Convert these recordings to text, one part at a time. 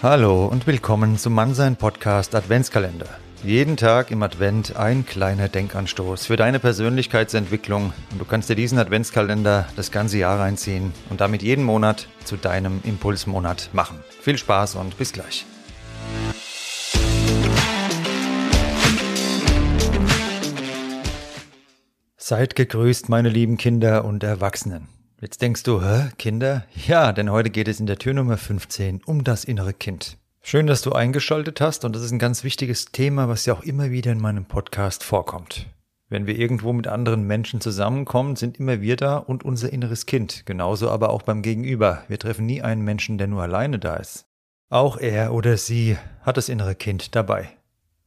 Hallo und willkommen zum Mannsein Podcast Adventskalender. Jeden Tag im Advent ein kleiner Denkanstoß für deine Persönlichkeitsentwicklung und du kannst dir diesen Adventskalender das ganze Jahr reinziehen und damit jeden Monat zu deinem Impulsmonat machen. Viel Spaß und bis gleich. Seid gegrüßt, meine lieben Kinder und Erwachsenen. Jetzt denkst du, hä, Kinder? Ja, denn heute geht es in der Tür Nummer 15 um das innere Kind. Schön, dass du eingeschaltet hast und das ist ein ganz wichtiges Thema, was ja auch immer wieder in meinem Podcast vorkommt. Wenn wir irgendwo mit anderen Menschen zusammenkommen, sind immer wir da und unser inneres Kind. Genauso aber auch beim Gegenüber. Wir treffen nie einen Menschen, der nur alleine da ist. Auch er oder sie hat das innere Kind dabei.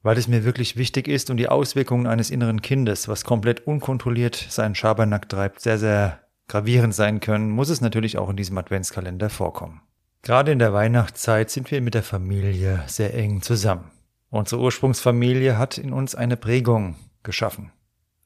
Weil es mir wirklich wichtig ist und die Auswirkungen eines inneren Kindes, was komplett unkontrolliert seinen Schabernack treibt, sehr, sehr gravierend sein können, muss es natürlich auch in diesem Adventskalender vorkommen. Gerade in der Weihnachtszeit sind wir mit der Familie sehr eng zusammen. Unsere Ursprungsfamilie hat in uns eine Prägung geschaffen.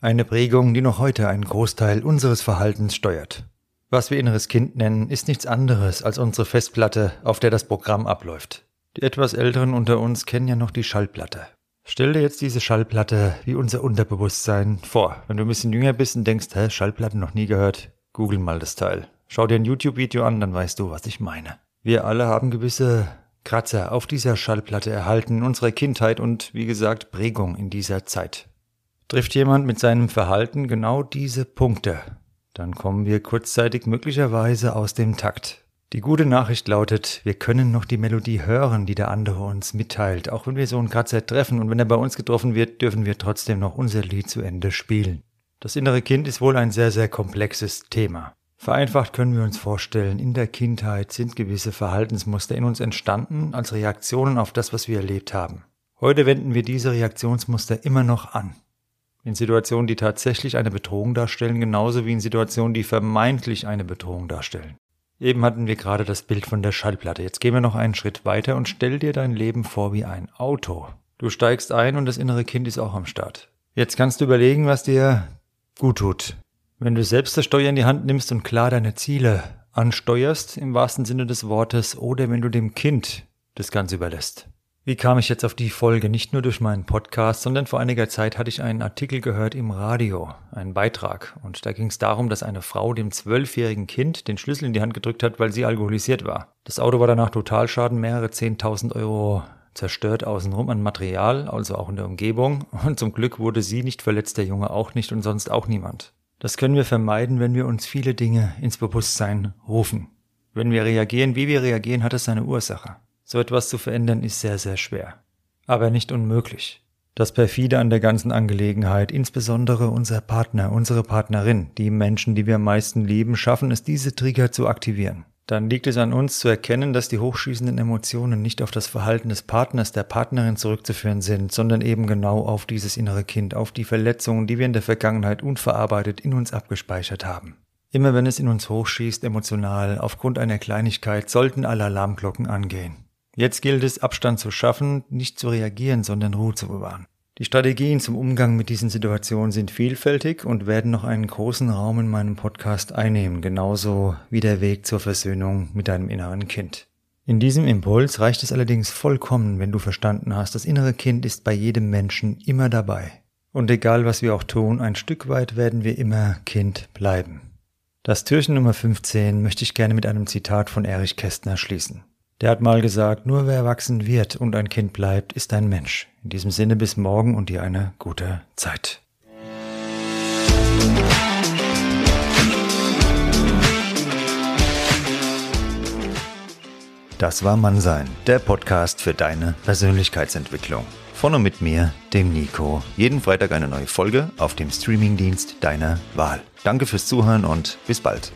Eine Prägung, die noch heute einen Großteil unseres Verhaltens steuert. Was wir inneres Kind nennen, ist nichts anderes als unsere Festplatte, auf der das Programm abläuft. Die etwas Älteren unter uns kennen ja noch die Schallplatte. Stell dir jetzt diese Schallplatte wie unser Unterbewusstsein vor. Wenn du ein bisschen jünger bist und denkst, hä, Schallplatten noch nie gehört, Google mal das Teil. Schau dir ein YouTube-Video an, dann weißt du, was ich meine. Wir alle haben gewisse Kratzer auf dieser Schallplatte erhalten, unserer Kindheit und wie gesagt Prägung in dieser Zeit. Trifft jemand mit seinem Verhalten genau diese Punkte, dann kommen wir kurzzeitig möglicherweise aus dem Takt. Die gute Nachricht lautet, wir können noch die Melodie hören, die der andere uns mitteilt. Auch wenn wir so einen Kratzer treffen und wenn er bei uns getroffen wird, dürfen wir trotzdem noch unser Lied zu Ende spielen. Das innere Kind ist wohl ein sehr, sehr komplexes Thema. Vereinfacht können wir uns vorstellen, in der Kindheit sind gewisse Verhaltensmuster in uns entstanden als Reaktionen auf das, was wir erlebt haben. Heute wenden wir diese Reaktionsmuster immer noch an. In Situationen, die tatsächlich eine Bedrohung darstellen, genauso wie in Situationen, die vermeintlich eine Bedrohung darstellen. Eben hatten wir gerade das Bild von der Schallplatte. Jetzt gehen wir noch einen Schritt weiter und stell dir dein Leben vor wie ein Auto. Du steigst ein und das innere Kind ist auch am Start. Jetzt kannst du überlegen, was dir gut tut. Wenn du selbst das Steuer in die Hand nimmst und klar deine Ziele ansteuerst, im wahrsten Sinne des Wortes, oder wenn du dem Kind das Ganze überlässt. Wie kam ich jetzt auf die Folge? Nicht nur durch meinen Podcast, sondern vor einiger Zeit hatte ich einen Artikel gehört im Radio, einen Beitrag. Und da ging es darum, dass eine Frau dem zwölfjährigen Kind den Schlüssel in die Hand gedrückt hat, weil sie alkoholisiert war. Das Auto war danach Totalschaden, mehrere zehntausend Euro zerstört außenrum an Material, also auch in der Umgebung. Und zum Glück wurde sie nicht verletzt, der Junge auch nicht und sonst auch niemand. Das können wir vermeiden, wenn wir uns viele Dinge ins Bewusstsein rufen. Wenn wir reagieren, wie wir reagieren, hat es seine Ursache. So etwas zu verändern ist sehr, sehr schwer. Aber nicht unmöglich. Das perfide an der ganzen Angelegenheit, insbesondere unser Partner, unsere Partnerin, die Menschen, die wir am meisten lieben, schaffen es, diese Trigger zu aktivieren dann liegt es an uns zu erkennen, dass die hochschießenden Emotionen nicht auf das Verhalten des Partners, der Partnerin zurückzuführen sind, sondern eben genau auf dieses innere Kind, auf die Verletzungen, die wir in der Vergangenheit unverarbeitet in uns abgespeichert haben. Immer wenn es in uns hochschießt emotional, aufgrund einer Kleinigkeit, sollten alle Alarmglocken angehen. Jetzt gilt es, Abstand zu schaffen, nicht zu reagieren, sondern Ruhe zu bewahren. Die Strategien zum Umgang mit diesen Situationen sind vielfältig und werden noch einen großen Raum in meinem Podcast einnehmen, genauso wie der Weg zur Versöhnung mit deinem inneren Kind. In diesem Impuls reicht es allerdings vollkommen, wenn du verstanden hast, das innere Kind ist bei jedem Menschen immer dabei. Und egal was wir auch tun, ein Stück weit werden wir immer Kind bleiben. Das Türchen Nummer 15 möchte ich gerne mit einem Zitat von Erich Kästner schließen. Der hat mal gesagt, nur wer erwachsen wird und ein Kind bleibt, ist ein Mensch. In diesem Sinne bis morgen und dir eine gute Zeit. Das war Mannsein, der Podcast für deine Persönlichkeitsentwicklung. Von und mit mir, dem Nico. Jeden Freitag eine neue Folge auf dem Streamingdienst deiner Wahl. Danke fürs Zuhören und bis bald.